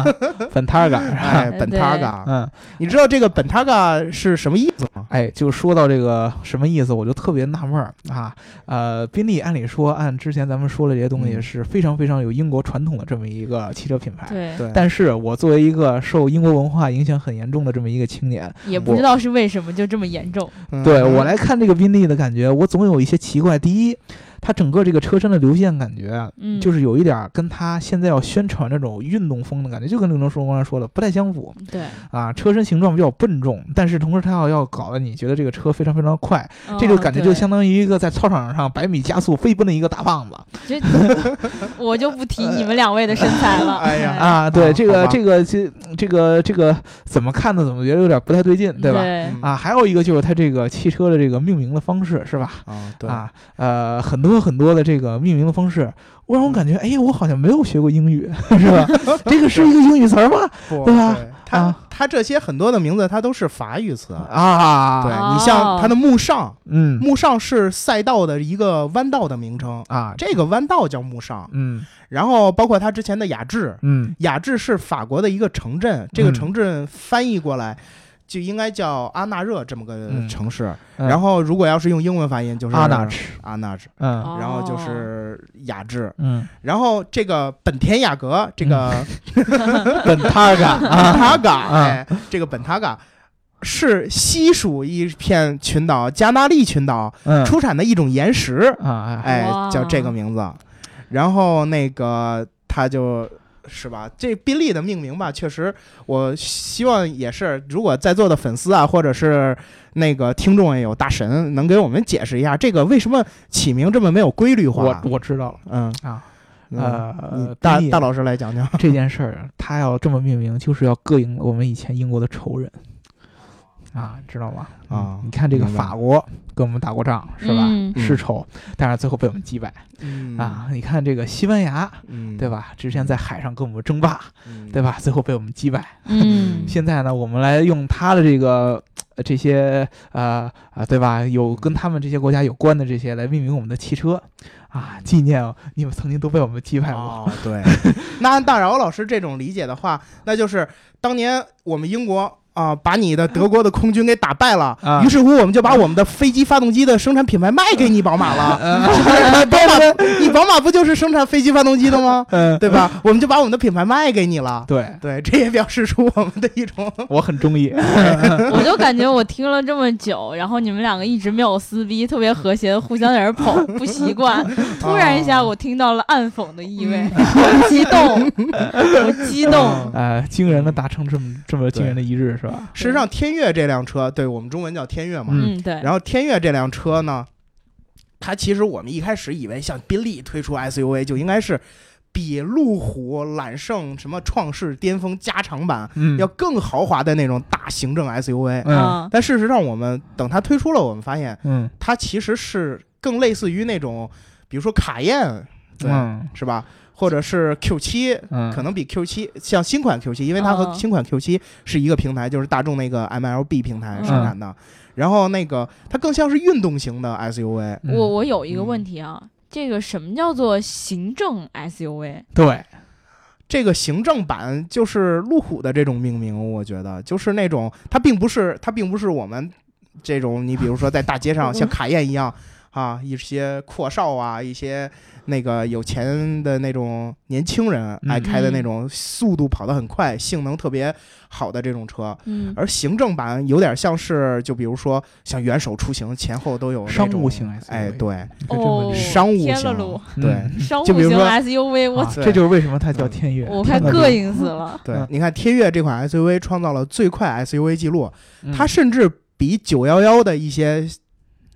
[LAUGHS] 本塔嘎，哎，本对塔嘎。嗯，你知道这个本塔嘎是什么意思吗？哎，就说到这个什么意思，我就特别纳闷儿。啊。呃，宾利按理说按之前咱们说的这些东西嗯。是非常非常有英国传统的这么一个汽车品牌，对，对，但是我作为一个受英国文化影响很严重的这么一个青年，也不知道是为什么就这么严重。嗯对我来看这个宾利的感觉，我总有一些奇怪。第一，它整个这个车身的流线感觉啊，嗯，就是有一点儿跟它现在要宣传那种运动风的感觉，就跟刘能说刚才说的不太相符对，啊。车身形状比较笨重，但是同时它要要搞得你觉得这个车非常非常快，这就就感觉就相当于一个在操场上百米加速飞奔的一个大胖子这 [LAUGHS] 我就不提你们两位的身材了。[LAUGHS] 哎呀啊。对，啊这个这个这这个这个怎么看呢？怎么觉得有点不太对劲，对吧？对嗯啊，还有一个就是它这个汽车的这个命名的方式，是吧？啊，对，啊，呃，很多很多的这个命名的方式，我让我感觉，哎，我好像没有学过英语，[LAUGHS] 是吧？[LAUGHS] 这个是一个英语词儿吗？不对吧？它啊。它这些很多的名字，它都是法语词。啊，对哦你像它的慕上，嗯。慕上是赛道的一个弯道的名称，啊，这个弯道叫慕上。嗯。然后包括它之前的雅致，嗯。雅致是法国的一个城镇，这个嗯。城镇翻译过来就应该叫阿纳热这么个嗯。城市。嗯。然后如果要是用英文发音，就是阿纳什，阿纳什，嗯。哦然后就是雅致。嗯，然后这个本田雅阁，这个 [LAUGHS] 本塔嘎。本啊，塔嘎，啊。哎，这个本塔嘎是西属一片群岛加那利群岛嗯。出产的一种岩石，啊哎。叫这个名字。然后那个他就是吧，这宾利的命名吧，确实，我希望也是，如果在座的粉丝啊，或者是那个听众也有大神，能给我们解释一下，这个为什么起名这么没有规律化？我我知道了嗯啊，嗯呃大大老师来讲讲。这件事儿，他要这么命名，就是要膈应我们以前英国的仇人。啊，知道吗？啊你看这个法国跟我们打过仗是吧？嗯世仇，但是最后被我们击败、嗯啊！你看这个西班牙，嗯，对吧？之前在海上跟我们争霸，嗯？对吧？最后被我们击败。嗯，[LAUGHS] 现在呢，我们来用他的这个呃这些呃啊，对吧？有跟他们这些国家有关的这些来命名我们的汽车啊，纪念你们曾经都被我们击败过。哦，[LAUGHS] 对。[LAUGHS] 那按大饶老师这种理解的话，那就是当年我们英国。啊，把你的德国的空军给打败了，啊于是乎我们就把我们的飞机发动机的生产品牌卖给你宝马了。嗯 [LAUGHS] 宝马，你宝马不就是生产飞机发动机的吗？嗯，对吧？我们就把我们的品牌卖给你了。对，对，这也表示出我们的一种 [LAUGHS] 我很中意。[LAUGHS] 我就感觉我听了这么久，然后你们两个一直没有撕逼，特别和谐互相在这儿捧，不习惯。突然一下，我听到了暗讽的意味，我激动，我激动。哎，惊人的达成这么这么惊人的一日是吧？事实上，天悦这辆车，对我们中文叫天悦嘛。嗯嗯，对。然后天悦这辆车呢，它其实我们一开始以为像宾利推出 SUV 就应该是比路虎、揽胜、什么创世、巅峰加长版嗯，要更豪华的那种大行政 SUV。但事实上，我们等它推出了，我们发现嗯它其实是更类似于那种，比如说卡宴，对，嗯是吧？或者是 Q 七，嗯，可能比 Q 七像新款 Q 七，因为它和哦新款 Q 七是一个平台，就是大众那个 MLB 平台嗯。生产的。然后那个它更像是运动型的 SUV，嗯。我我有一个问题啊，这个什么叫做行政 SUV？对，这个行政版就是路虎的这种命名，我觉得就是那种它并不是它并不是我们这种，你比如说在大街上像卡宴一样啊，一些阔少啊，一些。那个有钱的那种年轻人爱开的那种速度跑得很快、性能特别好的这种车，嗯，而行政版有点像是，就比如说像元首出行前后都有商务型 SUV，哎，对，哦，商务型，对，商务型 SUV，我这就是为什么它叫天悦，我快膈应死了。[LAUGHS] 对，你看天越这款 SUV 创造了最快 SUV 记录，它甚至比九幺幺的一些。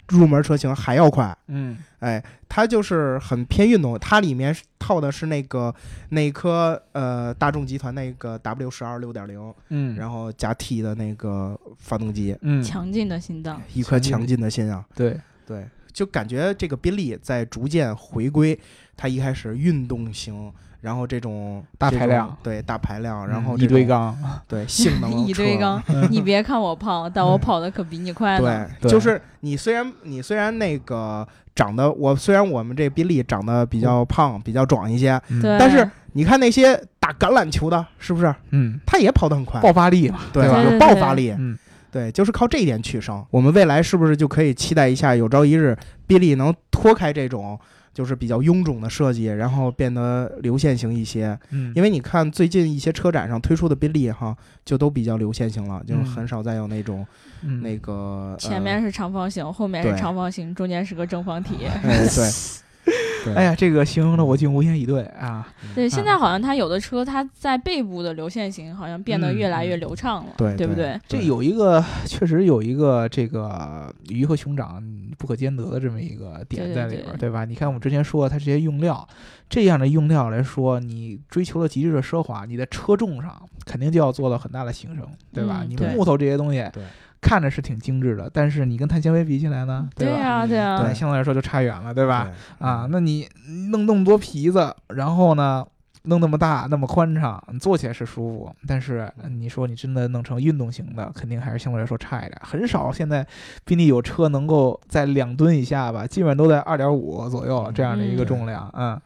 入门车型还要快，嗯，哎，它就是很偏运动，它里面套的是那个那颗呃大众集团那个 W 十二六点零，嗯，然后加 T 的那个发动机，嗯，强劲的心脏，一颗强劲的心啊，对。对，就感觉这个宾利在逐渐回归它一开始运动型。然后这种大排量，对大排量，然后一堆缸，对 [LAUGHS] 性能一堆缸。你别看我胖，但我跑的可比你快呢。[LAUGHS] 对，就是你虽然你虽然那个长得我虽然我们这宾利长得比较胖，比较壮一些，但是你看那些打橄榄球的，是不是？嗯，他也跑得很快，爆发力嘛，对吧？有爆发力，嗯，对，就是靠这一点取胜。我们未来是不是就可以期待一下，有朝一日宾利能脱开这种？就是比较臃肿的设计，然后变得流线型一些。嗯，因为你看最近一些车展上推出的宾利哈，就都比较流线型了，就是很少再有那种那个前面是长方形，后面是长方形，中间是个正方体。对。[LAUGHS] 哎呀，这个形容的我竟无言以对啊！对，现在好像它有的车，它在背部的流线型好像变得越来越流畅了，对，对不对？这有一个确实有一个这个鱼和熊掌不可兼得的这么一个点在里边，对吧？你看我们之前说它这些用料，这样的用料来说，你追求了极致的奢华，你在车重上肯定就要做到很大的牺牲，对吧？你木头这些东西，对。看着是挺精致的，但是你跟碳纤维比起来呢？对呀，对呀，对，相对来说就差远了，对吧？啊，那你弄那么多皮子，然后呢，弄那么大、那么宽敞，你坐起来是舒服，但是你说你真的弄成运动型的，肯定还是相对来说差一点。很少现在宾利有车能够在两吨以下吧，基本上都在二点五左右这样的一个重量，嗯。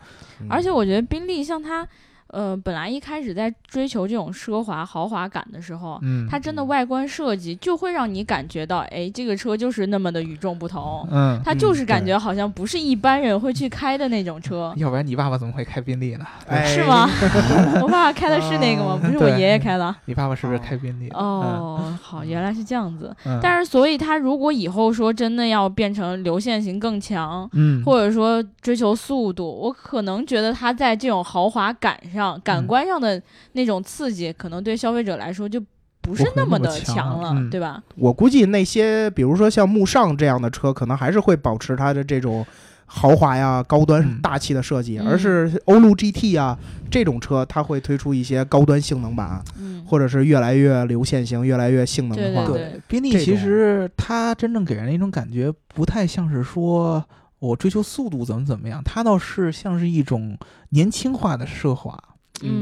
而且我觉得宾利像它。呃，本来一开始在追求这种奢华豪华感的时候，嗯，它真的外观设计就会让你感觉到，哎，这个车就是那么的与众不同，嗯，它就是感觉好像不是一般人会去开的那种车。[LAUGHS] 要不然你爸爸怎么会开宾利呢？是吗？[LAUGHS] 我爸爸开的是那个吗？不是我爷爷开的。你爸爸是不是开宾利？哦，好，原来是这样子。但是，所以他如果以后说真的要变成流线型更强，嗯，或者说追求速度，我可能觉得他在这种豪华感上。上感官上的那种刺激，可能对消费者来说就不是那么的强了，对吧？我估计那些，比如说像慕尚这样的车，可能还是会保持它的这种豪华呀、高端大气的设计，而是欧陆 GT 啊这种车，它会推出一些高端性能版，或者是越来越流线型、越来越性能化。对，宾利其实它真正给人一种感觉，不太像是说。我追求速度怎么怎么样？它倒是像是一种年轻化的奢华，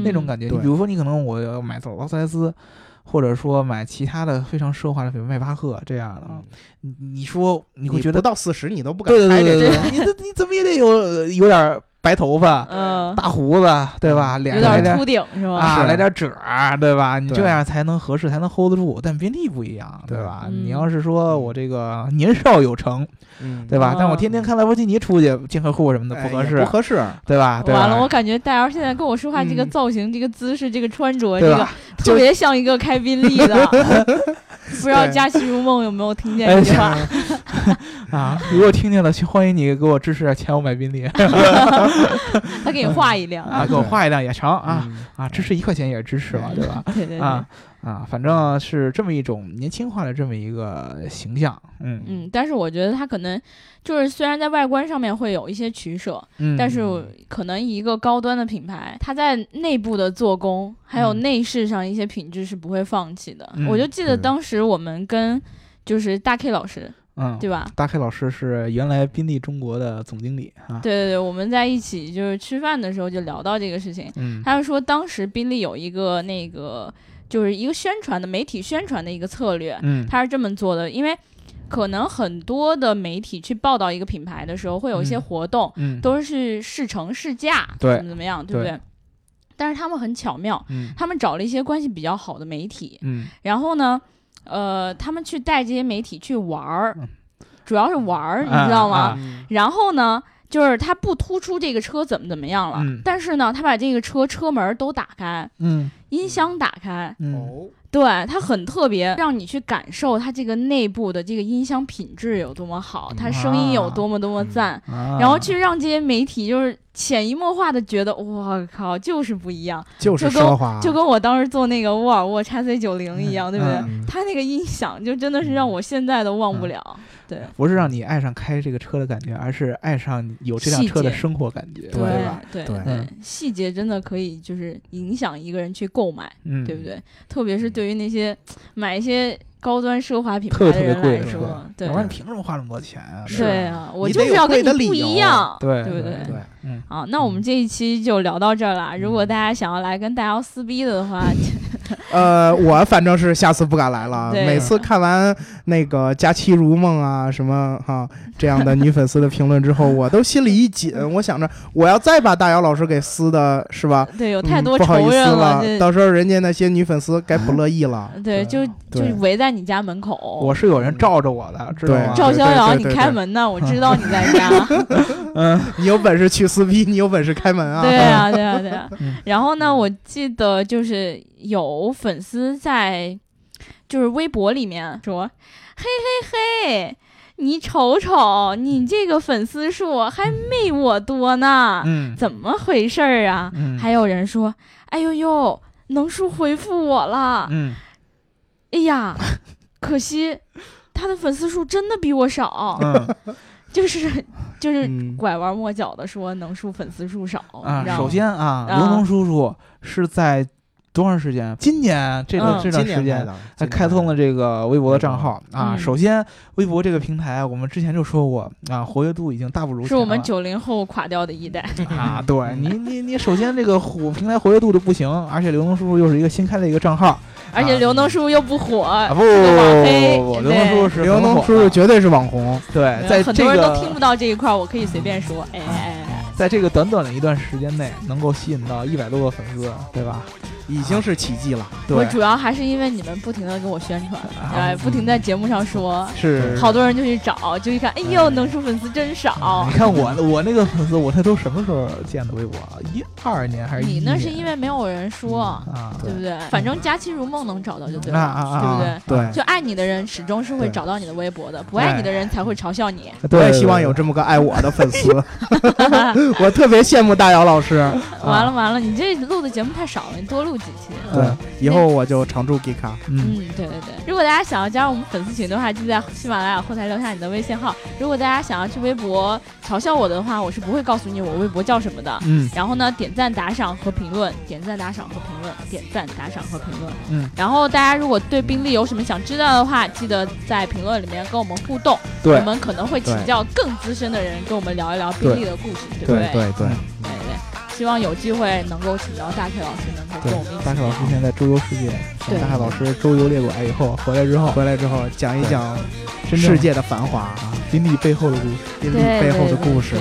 那种感觉。你比如说，你可能我要买劳斯莱斯，或者说买其他的非常奢华的，比如迈巴赫这样的。你你说你会觉得不到四十你都不敢开这车，你你怎么也得有有点。白头发，嗯，大胡子，对吧？脸有点秃顶是吧？啊，来点褶儿，对吧？你这样才能合适，才能 hold 得住。但宾利不一样，对吧？你要是说我这个年少有成，对吧？但我天天开兰博基尼出去见客户什么的，不合适，不合适，对吧？对完了，我感觉戴尔现在跟我说话，这个造型、这个姿势、这个穿着，这个 [LAUGHS] 特别像一个开宾利的。[LAUGHS] 不知道佳期如梦有没有听见这句话？[LAUGHS] 啊，如果听见了，欢迎你给我支持点钱，我买宾利。他给你画一辆啊，给我画一辆也成啊啊，支持一块钱也是支持嘛，对吧？对对啊啊，反正是这么一种年轻化的这么一个形象，嗯嗯。但是我觉得他可能就是虽然在外观上面会有一些取舍，嗯但是可能一个高端的品牌，它在内部的做工还有内饰上一些品质是不会放弃的。我就记得当时我们跟就是大 K 老师。嗯，对吧？大 K 老师是原来宾利中国的总经理啊。对对对，我们在一起就是吃饭的时候就聊到这个事情。嗯，他就说当时宾利有一个那个就是一个宣传的媒体宣传的一个策略。嗯，他是这么做的，因为可能很多的媒体去报道一个品牌的时候，会有一些活动，嗯，都是试乘试驾，对，怎么怎么样，对不对？但是他们很巧妙，嗯，他们找了一些关系比较好的媒体，嗯，然后呢。呃，他们去带这些媒体去玩儿嗯，主要是玩儿，你啊知道吗？然后呢，就是他不突出这个车怎么怎么样了，嗯但是呢，他把这个车车门都打开，嗯音箱打开，对，它很特别，让你去感受它这个内部的这个音箱品质有多么好，它声音有多么多么赞，啊。然后去让这些媒体就是潜移默化的觉得，我靠，就是不一样，就跟奢华，就跟我当时做那个沃尔沃 x C 九零一样，对不对？嗯。它那个音响就真的是让我现在都忘不了。对不是让你爱上开这个车的感觉，而是爱上有这辆车的生活感觉，对吧？对对嗯细节真的可以就是影响一个人去购买，嗯，对不？对？特别是对于那些买一些高端奢华品牌特特别的人来说，对要不然你凭什么花那么多钱啊？对啊，我就是要跟你不的理由一样，对对不对？对，嗯，好，那我们这一期就聊到这儿了。如果大家想要来跟大姚撕逼的话，[LAUGHS] [LAUGHS] 呃，我反正是下次不敢来了。对每次看完那个《佳期如梦》啊什么哈、这样的女粉丝的评论之后，我都心里一紧，我想着我要再把大姚老师给撕的是吧？对，有太多嗯、不好意思仇人了，这到时候人家那些女粉丝该不乐意了。对，就就围在你家门口。我是有人罩着我的，知道吗？赵逍遥，你开门呢，我知道你在家。[LAUGHS] 嗯你有本事去撕逼，你有本事开门啊！对啊，对啊，对啊嗯。然后呢，我记得就是有粉丝在就是微博里面说：“嘿嘿嘿，你瞅瞅，你这个粉丝数还没我多呢，嗯怎么回事儿啊？”嗯，还有人说：“哎呦呦，能叔回复我了，嗯。哎呀，可惜他的粉丝数真的比我少，嗯。[LAUGHS] 就是就是嗯。拐弯抹角的说能叔粉丝数少，你啊，首先啊，啊刘能叔叔是在多长时间？今年这个嗯这段时间。才开的，他开通了这个微博的账号啊。嗯首先，微博这个平台，我们之前就说过啊，活跃度已经大不如前是我们九零后垮掉的一代。啊。对你，你你首先这个火平台活跃度就不行，而且刘能叔叔又是一个新开的一个账号而且刘能叔叔又不火，啊，不网黑不不，对刘能叔叔是刘能叔叔绝对是网红。对，在这很多人都听不到这一块儿，我可以随便说，哎哎，在这个短短的一段时间内，能够吸引到一百多个粉丝，对吧？已经是奇迹了。对，我主要还是因为你们不停的给我宣传，啊哎，不停在节目上说，是好多人就去找，就一看，哎呦，能叔粉丝真少你。看我我那个粉丝，我那都什么时候建的微博？一二年还是你那是因为没有人说，啊？对不对？反正佳期如梦能找到就对了，对不对？对，就爱你的人始终是会找到你的微博的，不爱你的人才会嘲笑你。我对，也希望有这么个爱我的粉丝。[LAUGHS] [LAUGHS] 我特别羡慕大姚老师。完了完了，你这录的节目太少了，你多录几期。对嗯，以后我就常驻 Gika。嗯嗯，对对对。如果大家想要加入我们粉丝群的话，就在喜马拉雅后台留下你的微信号。如果大家想要去微博嘲笑我的话，我是不会告诉你我微博叫什么的。嗯然后呢，点赞、打赏和评论，点赞、打赏和评论，点赞、打赏和评论。嗯，然后大家如果对宾利有什么想知道的话，记得在评论里面跟我们互动。对我们可能会请教更资深的人跟我们聊一聊宾利的故事，对不对？对对，对对，希望有机会能够请到大 K 老师，能够跟我们一起，大凯老师现在周游世界，等大凯老师周游列国以后回来之后，回来之后讲一讲世界的繁华，啊，宾利背后的故事。宾利对背后的故事，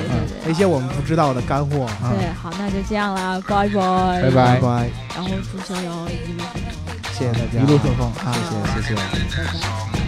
那些我们不知道的干货。啊对，好，那就这样啦，拜拜，拜拜拜拜，然后祝逍遥一路顺风，谢谢大家，一路顺风啊！谢谢谢谢。拜拜。